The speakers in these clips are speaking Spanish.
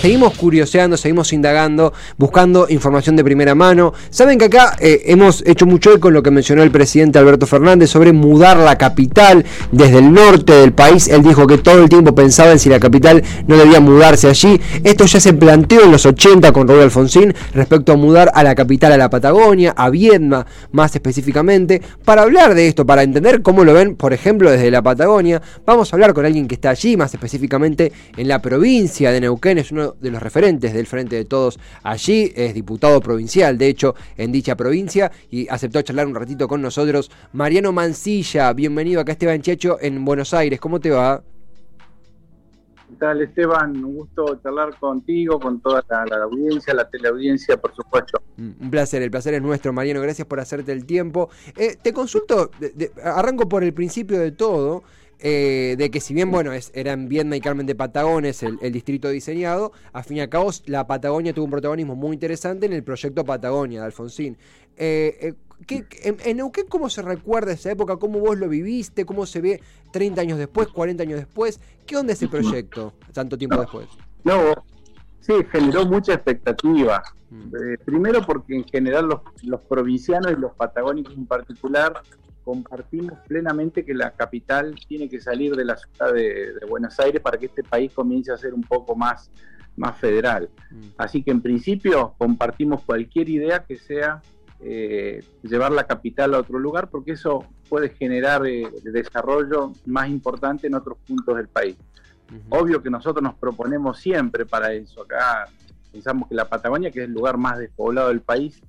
Seguimos curioseando, seguimos indagando, buscando información de primera mano. Saben que acá eh, hemos hecho mucho eco con lo que mencionó el presidente Alberto Fernández sobre mudar la capital desde el norte del país. Él dijo que todo el tiempo pensaba en si la capital no debía mudarse allí. Esto ya se planteó en los 80 con Raúl Alfonsín respecto a mudar a la capital a la Patagonia, a Viedma más específicamente. Para hablar de esto, para entender cómo lo ven, por ejemplo, desde la Patagonia, vamos a hablar con alguien que está allí, más específicamente en la provincia de Neuquén, es uno de los referentes del Frente de Todos allí, es diputado provincial, de hecho, en dicha provincia, y aceptó charlar un ratito con nosotros. Mariano Mancilla, bienvenido acá Esteban Checho en Buenos Aires, ¿cómo te va? ¿Qué tal Esteban? Un gusto charlar contigo, con toda la, audiencia, la teleaudiencia, por supuesto. Un placer, el placer es nuestro, Mariano. Gracias por hacerte el tiempo. Eh, te consulto, arranco por el principio de todo. Eh, de que si bien, bueno, es, eran Viedma y Carmen de Patagones el, distrito diseñado, a fin y a cabo la Patagonia tuvo un protagonismo muy interesante en el proyecto Patagonia de Alfonsín. Eh, eh en, Neuquén, ¿cómo se recuerda esa época? ¿Cómo vos lo viviste? ¿Cómo se ve 30 años después, 40 años después? ¿Qué onda ese proyecto tanto tiempo después? No, sí, generó mucha expectativa. Mm. Eh, primero porque en general los, los provincianos y los patagónicos en particular compartimos plenamente que la capital tiene que salir de la ciudad de, Buenos Aires para que este país comience a ser un poco más, más federal. Mm. Así que en principio compartimos cualquier idea que sea eh, llevar la capital a otro lugar porque eso puede generar eh, desarrollo más importante en otros puntos del país. Obvio que nosotros nos proponemos siempre para eso. Acá pensamos que la Patagonia, que es el lugar más despoblado del país,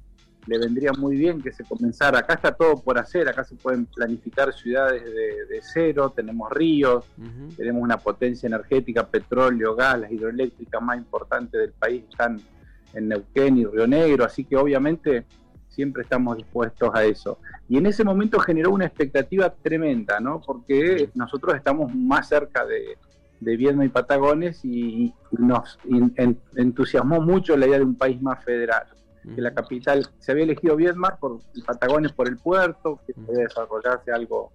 le vendría muy bien que se comenzara. Acá está todo por hacer, acá se pueden planificar ciudades de, cero, tenemos ríos, tenemos una potencia energética, petróleo, gas, las hidroeléctricas más importantes del país están en Neuquén y Río Negro, así que obviamente siempre estamos dispuestos a eso. Y en ese momento generó una expectativa tremenda, ¿no? Porque nosotros estamos más cerca de, de Viedma y Patagones y, nos entusiasmó mucho la idea de un país más federal que la capital se había elegido Viedma por Patagones por el puerto, que podía desarrollarse algo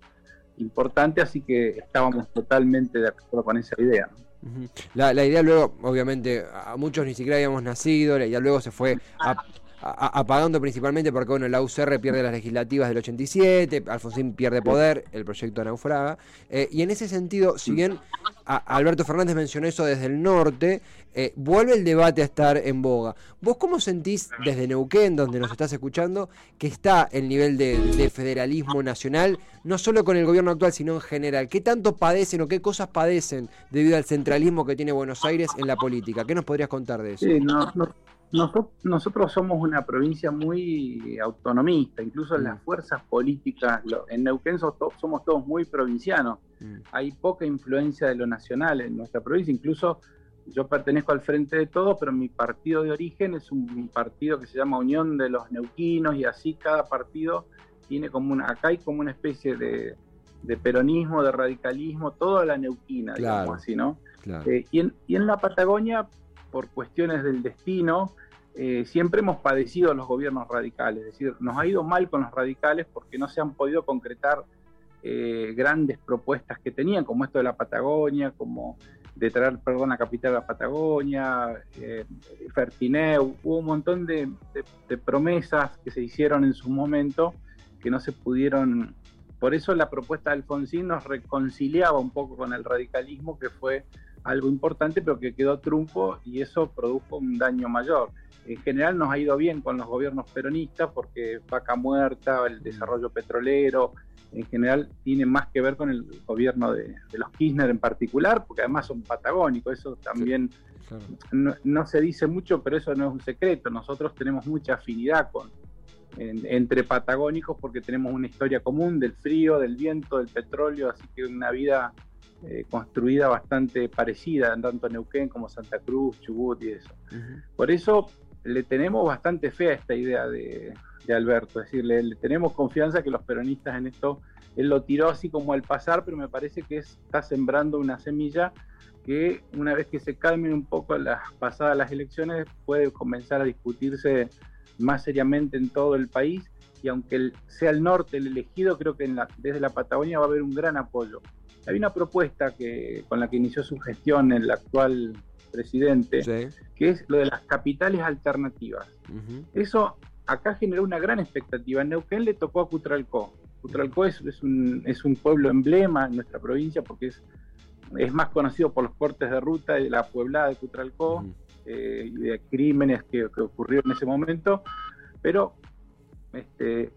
importante, así que estábamos totalmente de acuerdo con esa idea. la, la, idea luego, obviamente, a muchos ni siquiera habíamos nacido, la idea luego se fue a, apagando principalmente porque bueno, la UCR pierde las legislativas del 87, Alfonsín pierde poder, el proyecto naufraga. Eh, y en ese sentido, si bien Alberto Fernández mencionó eso desde el norte, eh, vuelve el debate a estar en boga. ¿Vos cómo sentís desde Neuquén, donde nos estás escuchando, que está el nivel de, federalismo nacional, no solo con el gobierno actual, sino en general? ¿Qué tanto padecen o qué cosas padecen debido al centralismo que tiene Buenos Aires en la política? ¿Qué nos podrías contar de eso? Sí, no, no nosotros, somos una provincia muy autonomista, incluso en las mm. fuerzas políticas, en Neuquén somos, todos muy provincianos, mm. hay poca influencia de lo nacional en nuestra provincia, incluso yo pertenezco al Frente de Todos, pero mi partido de origen es un partido que se llama Unión de los Neuquinos y así cada partido tiene como una, acá hay como una especie de, peronismo, de radicalismo, toda la neuquina, digamos así, ¿no? Eh, y, en, y en la Patagonia por cuestiones del destino, eh, siempre hemos padecido los gobiernos radicales, es decir, nos ha ido mal con los radicales porque no se han podido concretar eh, grandes propuestas que tenían, como esto de la Patagonia, como de traer, perdón, la capital de la Patagonia, eh, Fertineu, hubo un montón de, promesas que se hicieron en su momento que no se pudieron, por eso la propuesta de Alfonsín nos reconciliaba un poco con el radicalismo que fue algo importante, pero que quedó trunfo y eso produjo un daño mayor. En general nos ha ido bien con los gobiernos peronistas porque vaca muerta, el desarrollo petrolero, en general tiene más que ver con el gobierno de, los Kirchner en particular, porque además son patagónicos, eso también no, se dice mucho, pero eso no es un secreto. Nosotros tenemos mucha afinidad con, entre patagónicos porque tenemos una historia común del frío, del viento, del petróleo, así que una vida eh, construida bastante parecida, tanto en Neuquén como Santa Cruz, Chubut y eso. Por eso le tenemos bastante fe a esta idea de, Alberto, es decir, le, tenemos confianza que los peronistas en esto, él lo tiró así como al pasar, pero me parece que está sembrando una semilla que una vez que se calmen un poco las pasadas las elecciones puede comenzar a discutirse más seriamente en todo el país y aunque sea el norte el elegido, creo que desde la Patagonia va a haber un gran apoyo Hay una propuesta que, con la que inició su gestión el actual presidente, que es lo de las capitales alternativas. Eso acá generó una gran expectativa. En Neuquén le tocó a Cutralcó. Cutralcó es, es, un, es un pueblo emblema en nuestra provincia porque es, es más conocido por los cortes de ruta de la pueblada de Cutralcó eh, y de crímenes que, que ocurrieron en ese momento, pero este,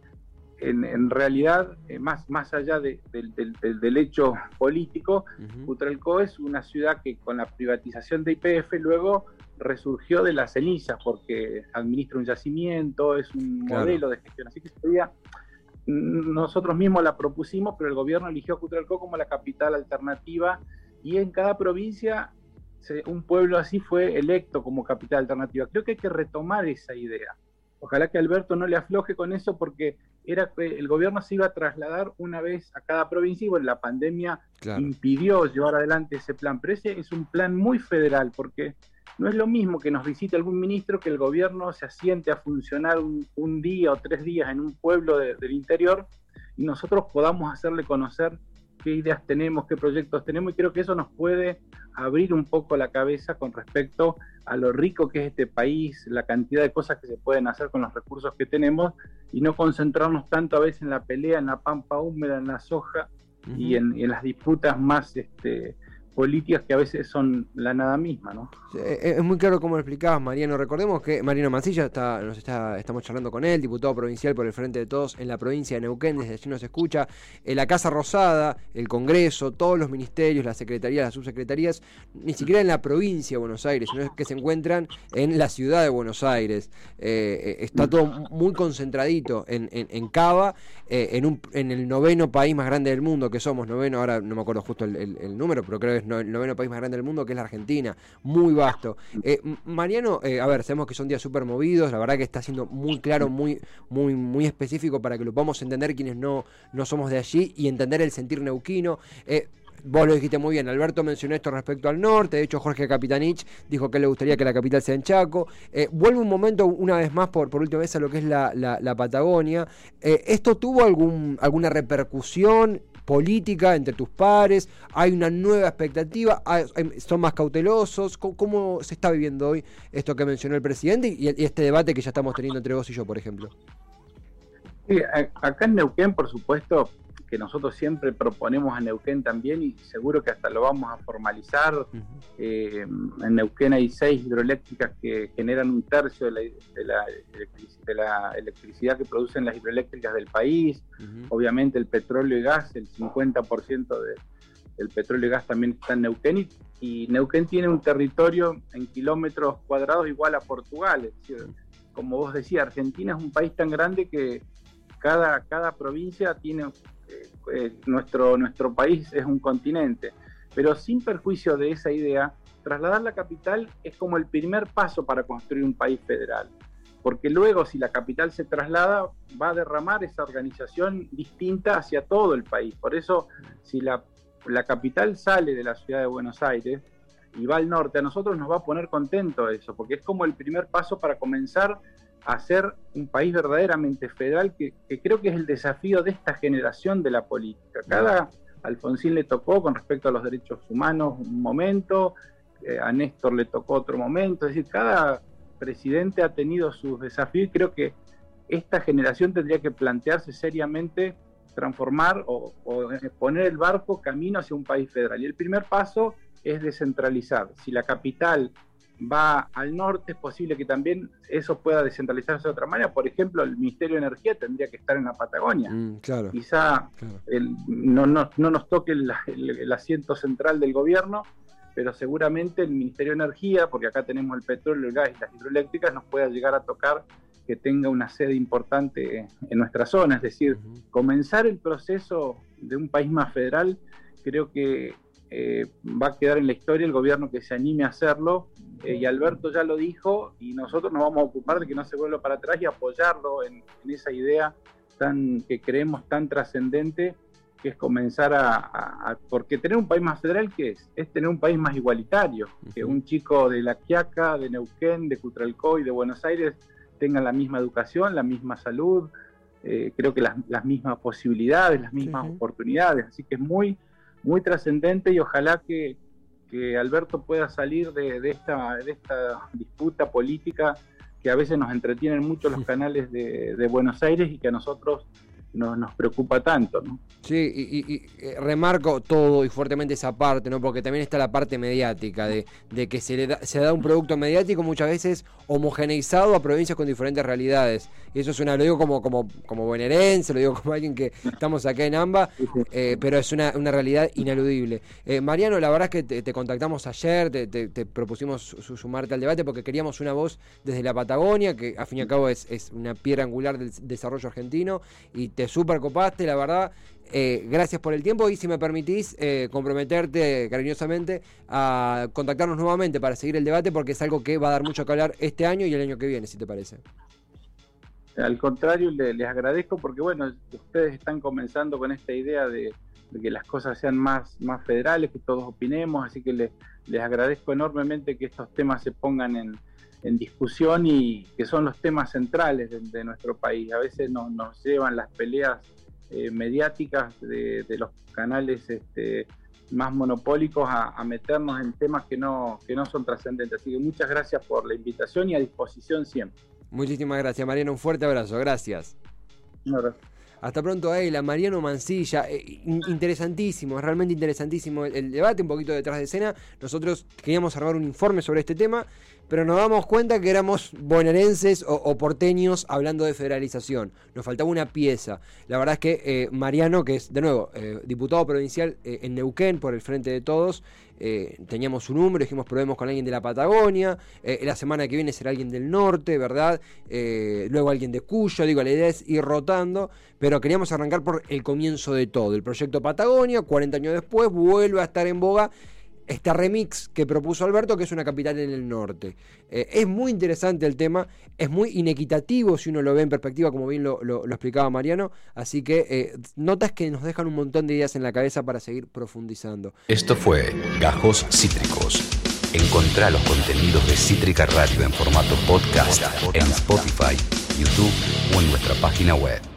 en, realidad, eh, más, más allá del, del, hecho político, uh es una ciudad que con la privatización de IPF luego resurgió de las cenizas porque administra un yacimiento, es un modelo de gestión. Así que día nosotros mismos la propusimos, pero el gobierno eligió Cutralcó como la capital alternativa y en cada provincia un pueblo así fue electo como capital alternativa. Creo que hay que retomar esa idea. Ojalá que Alberto no le afloje con eso porque era que el gobierno se iba a trasladar una vez a cada provincia y bueno, la pandemia impidió llevar adelante ese plan. Pero ese es un plan muy federal porque no es lo mismo que nos visite algún ministro que el gobierno se asiente a funcionar un, día o tres días en un pueblo del interior y nosotros podamos hacerle conocer qué ideas tenemos, qué proyectos tenemos y creo que eso nos puede abrir un poco la cabeza con respecto a lo rico que es este país, la cantidad de cosas que se pueden hacer con los recursos que tenemos y no concentrarnos tanto a veces en la pelea, en la pampa húmeda, en la soja y, en, las disputas más este, políticas que a veces son la nada misma, ¿no? Es muy claro cómo lo explicabas, Mariano. Recordemos que Mariano Mancilla está, nos está, estamos charlando con él, diputado provincial por el Frente de Todos en la provincia de Neuquén, desde allí nos escucha. En la Casa Rosada, el Congreso, todos los ministerios, las secretarías, las subsecretarías, ni siquiera en la provincia de Buenos Aires, sino que se encuentran en la ciudad de Buenos Aires. Eh, eh, está todo muy concentradito en, en, Cava, eh, en, un, en el noveno país más grande del mundo que somos, noveno, ahora no me acuerdo justo el, el número, pero creo que el noveno país más grande del mundo, que es la Argentina. Muy vasto. Eh, Mariano, eh, a ver, sabemos que son días súper movidos, la verdad que está siendo muy claro, muy, muy, muy específico para que lo podamos entender quienes no, no somos de allí y entender el sentir neuquino. Eh, vos lo dijiste muy bien, Alberto mencionó esto respecto al norte, de hecho Jorge Capitanich dijo que le gustaría que la capital sea en Chaco. vuelve un momento, una vez más, por, por última vez a lo que es la, la, Patagonia. ¿Esto tuvo algún, alguna repercusión política entre tus pares, hay una nueva expectativa, son más cautelosos. ¿Cómo, se está viviendo hoy esto que mencionó el presidente y, este debate que ya estamos teniendo entre vos y yo, por ejemplo? acá en Neuquén, por supuesto, que nosotros siempre proponemos a Neuquén también y seguro que hasta lo vamos a formalizar. Eh, en Neuquén hay seis hidroeléctricas que generan un tercio de la, de la, electricidad que producen las hidroeléctricas del país. Obviamente el petróleo y gas, el 50% de, del petróleo y gas también está en Neuquén y, Neuquén tiene un territorio en kilómetros cuadrados igual a Portugal. Es decir, como vos decías, Argentina es un país tan grande que cada, cada provincia tiene eh, nuestro, nuestro país es un continente. Pero sin perjuicio de esa idea, trasladar la capital es como el primer paso para construir un país federal. Porque luego, si la capital se traslada, va a derramar esa organización distinta hacia todo el país. Por eso, si la, la capital sale de la ciudad de Buenos Aires y va al norte, a nosotros nos va a poner contento eso, porque es como el primer paso para comenzar hacer un país verdaderamente federal, que, creo que es el desafío de esta generación de la política. Cada Alfonsín le tocó con respecto a los derechos humanos un momento, eh, a Néstor le tocó otro momento, es decir, cada presidente ha tenido sus desafíos y creo que esta generación tendría que plantearse seriamente transformar o, o, poner el barco camino hacia un país federal. Y el primer paso es descentralizar. Si la capital va al norte, es posible que también eso pueda descentralizarse de otra manera. Por ejemplo, el Ministerio de Energía tendría que estar en la Patagonia. Mm, Quizá no, nos toque el, asiento central del gobierno, pero seguramente el Ministerio de Energía, porque acá tenemos el petróleo, el gas y las hidroeléctricas, nos pueda llegar a tocar que tenga una sede importante en nuestra zona. Es decir, comenzar el proceso de un país más federal creo que eh, va a quedar en la historia el gobierno que se anime a hacerlo. Eh, y Alberto ya lo dijo, y nosotros nos vamos a ocupar de que no se vuelva para atrás y apoyarlo en, esa idea tan que creemos tan trascendente, que es comenzar a, Porque tener un país más federal, ¿qué es? Es tener un país más igualitario, que un chico de La Quiaca, de Neuquén, de Cutralcó y de Buenos Aires tengan la misma educación, la misma salud, eh, creo que las, mismas posibilidades, las mismas oportunidades. Así que es muy muy trascendente y ojalá que, Alberto pueda salir de, esta, de esta disputa política que a veces nos entretienen mucho los canales de, de Buenos Aires y que a nosotros no, nos preocupa tanto. ¿no? Sí, y, eh, remarco todo y fuertemente esa parte, ¿no? porque también está la parte mediática, de, de que se, le da, se da un producto mediático muchas veces homogeneizado a provincias con diferentes realidades. Y eso es una, lo digo como, como, como bonaerense, lo digo como alguien que estamos acá en AMBA, eh, pero es una, una realidad ineludible. Eh, Mariano, la verdad es que te, contactamos ayer, te, te, propusimos sumarte al debate porque queríamos una voz desde la Patagonia, que a fin y al cabo es, es una piedra angular del desarrollo argentino, y te super copaste, la verdad. Eh, gracias por el tiempo y si me permitís eh, comprometerte cariñosamente a contactarnos nuevamente para seguir el debate porque es algo que va a dar mucho que hablar este año y el año que viene, si te parece. Al contrario, les, agradezco porque bueno, ustedes están comenzando con esta idea de, que las cosas sean más, más federales, que todos opinemos, así que les, les agradezco enormemente que estos temas se pongan en, en discusión y que son los temas centrales de, nuestro país. A veces nos, nos llevan las peleas eh, mediáticas de, los canales este, más monopólicos a, meternos en temas que no, que no son trascendentes. Así que muchas gracias por la invitación y a disposición siempre. Muchísimas gracias, Mariano. Un fuerte abrazo. Gracias. Un abrazo. Hasta pronto, a Mariano Mancilla. Eh, interesantísimo, realmente interesantísimo el, debate, un poquito detrás de escena. Nosotros queríamos armar un informe sobre este tema pero nos damos cuenta que éramos bonaerenses o, porteños hablando de federalización. Nos faltaba una pieza. La verdad es que eh, Mariano, que es de nuevo eh, diputado provincial eh, en Neuquén por el Frente de Todos, teníamos su número, dijimos probemos con alguien de la Patagonia, la semana que viene será alguien del norte, ¿verdad? luego alguien de Cuyo, digo, la idea es ir rotando, pero queríamos arrancar por el comienzo de todo. El proyecto Patagonia, 40 años después, vuelve a estar en boga este remix que propuso Alberto, que es una capital en el norte. Eh, es muy interesante el tema, es muy inequitativo si uno lo ve en perspectiva, como bien lo, explicaba Mariano, así que eh, notas que nos dejan un montón de ideas en la cabeza para seguir profundizando. Esto fue Gajos Cítricos. Encontrá los contenidos de Cítrica Radio en formato podcast en Spotify, YouTube o en nuestra página web.